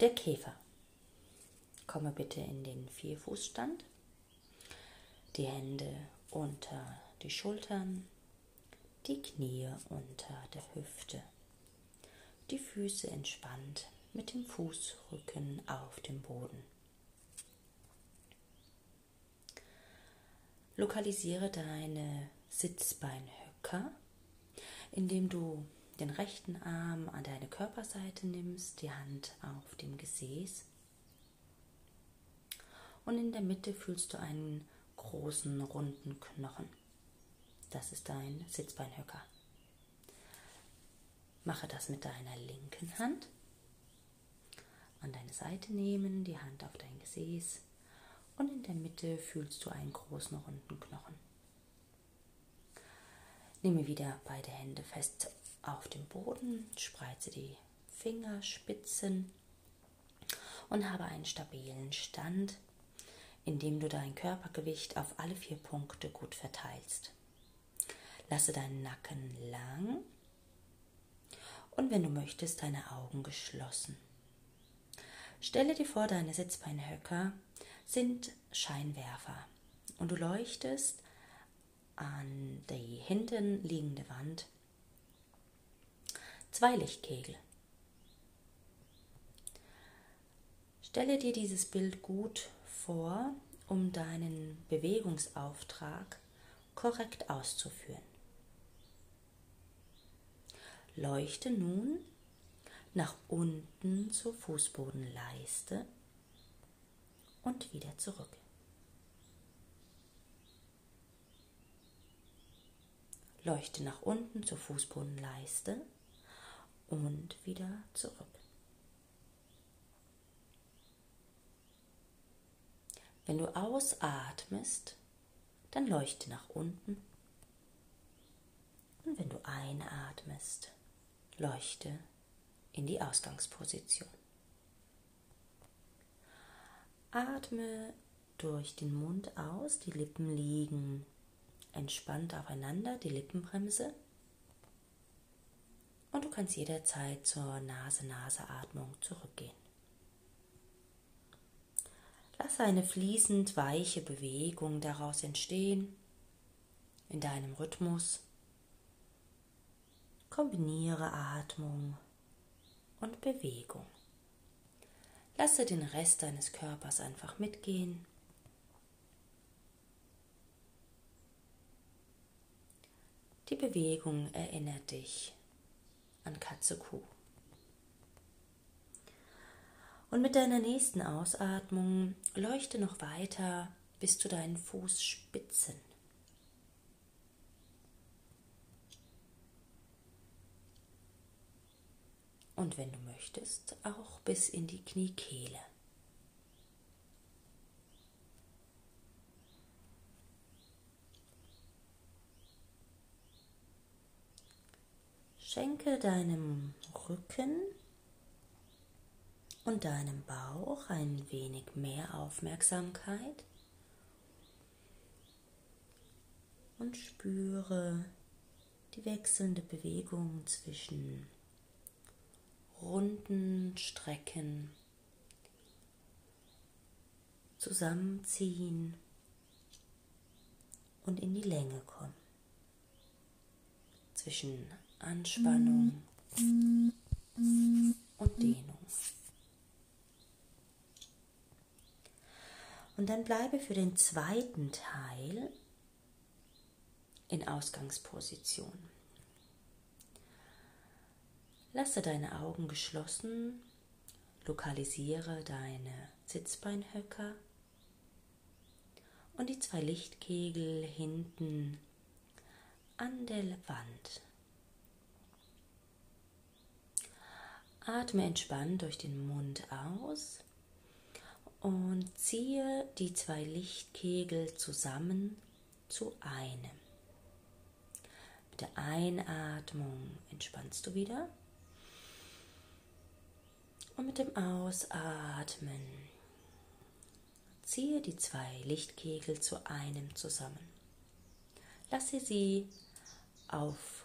Der Käfer. Komme bitte in den Vierfußstand. Die Hände unter die Schultern, die Knie unter der Hüfte, die Füße entspannt mit dem Fußrücken auf dem Boden. Lokalisiere deine Sitzbeinhöcker, indem du den rechten Arm an deine Körperseite nimmst, die Hand auf dem Gesäß und in der Mitte fühlst du einen großen runden Knochen. Das ist dein Sitzbeinhöcker. Mache das mit deiner linken Hand. An deine Seite nehmen, die Hand auf dein Gesäß und in der Mitte fühlst du einen großen runden Knochen. Nehme wieder beide Hände fest auf den Boden, spreize die Fingerspitzen und habe einen stabilen Stand, indem du dein Körpergewicht auf alle vier Punkte gut verteilst. Lasse deinen Nacken lang und wenn du möchtest, deine Augen geschlossen. Stelle dir vor, deine Sitzbeinhöcker sind Scheinwerfer und du leuchtest an die hinten liegende Wand zwei Lichtkegel. Stelle dir dieses Bild gut vor, um deinen Bewegungsauftrag korrekt auszuführen. Leuchte nun nach unten zur Fußbodenleiste und wieder zurück. Leuchte nach unten zur Fußbodenleiste und wieder zurück. Wenn du ausatmest, dann leuchte nach unten. Und wenn du einatmest, leuchte in die Ausgangsposition. Atme durch den Mund aus, die Lippen liegen entspannt aufeinander, die Lippenbremse. Und du kannst jederzeit zur Nase-Nase-Atmung zurückgehen. Lass eine fließend weiche Bewegung daraus entstehen, in deinem Rhythmus. Kombiniere Atmung und Bewegung. Lasse den Rest deines Körpers einfach mitgehen. Die Bewegung erinnert dich an Katze Kuh. Und mit deiner nächsten Ausatmung leuchte noch weiter bis zu deinen Fußspitzen. Und wenn du möchtest, auch bis in die Kniekehle. Schenke deinem Rücken und deinem Bauch ein wenig mehr Aufmerksamkeit und spüre die wechselnde Bewegung zwischen runden Strecken, zusammenziehen und in die Länge kommen. Zwischen Anspannung und Dehnung. Und dann bleibe für den zweiten Teil in Ausgangsposition. Lasse deine Augen geschlossen, lokalisiere deine Sitzbeinhöcker und die zwei Lichtkegel hinten an der Wand. Atme entspannt durch den Mund aus und ziehe die zwei Lichtkegel zusammen zu einem. Mit der Einatmung entspannst du wieder und mit dem Ausatmen ziehe die zwei Lichtkegel zu einem zusammen. Lasse sie auf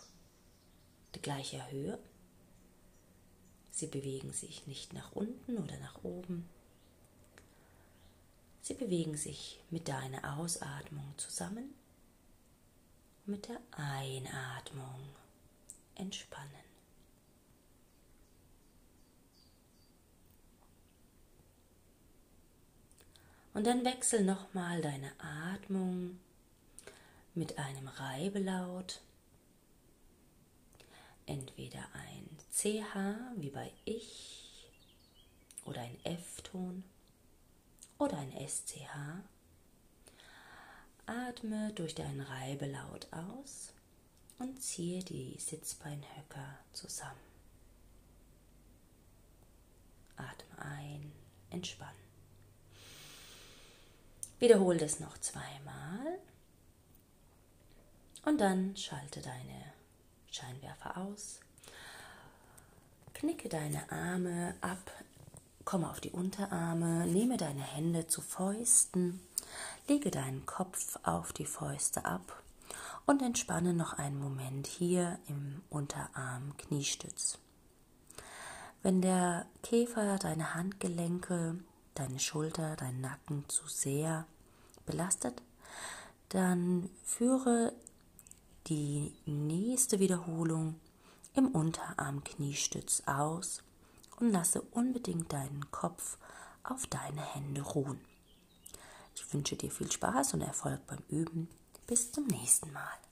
die gleiche Höhe Sie bewegen sich nicht nach unten oder nach oben. Sie bewegen sich mit deiner Ausatmung zusammen, mit der Einatmung entspannen. Und dann wechsel nochmal deine Atmung mit einem Reibelaut. Entweder ein CH wie bei Ich oder ein F-Ton oder ein SCH. Atme durch deinen Reibelaut aus und ziehe die Sitzbeinhöcker zusammen. Atme ein, entspann. Wiederhole das noch zweimal und dann schalte deine Scheinwerfer aus. Knicke deine Arme ab, komme auf die Unterarme, nehme deine Hände zu Fäusten, lege deinen Kopf auf die Fäuste ab und entspanne noch einen Moment hier im Unterarm Kniestütz. Wenn der Käfer deine Handgelenke, deine Schulter, deinen Nacken zu sehr belastet, dann führe die nächste Wiederholung im Unterarm Kniestütz aus und lasse unbedingt deinen Kopf auf deine Hände ruhen. Ich wünsche dir viel Spaß und Erfolg beim Üben. Bis zum nächsten Mal.